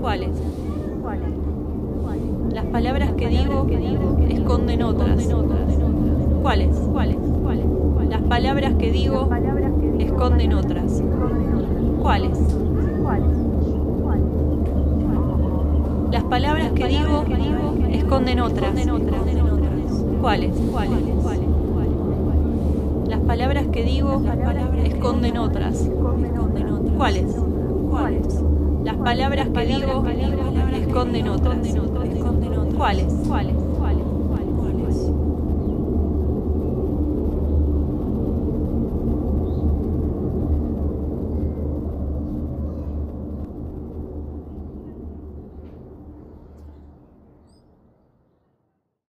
¿Cuáles? Las palabras que digo esconden otras. ¿Cuáles? Las palabras que digo esconden otras. ¿Cuáles? Las palabras que digo esconden otras. ¿Cuáles? Las palabras que digo esconden otras. ¿Cuáles? Las palabras que digo esconden otras. ¿Cuáles?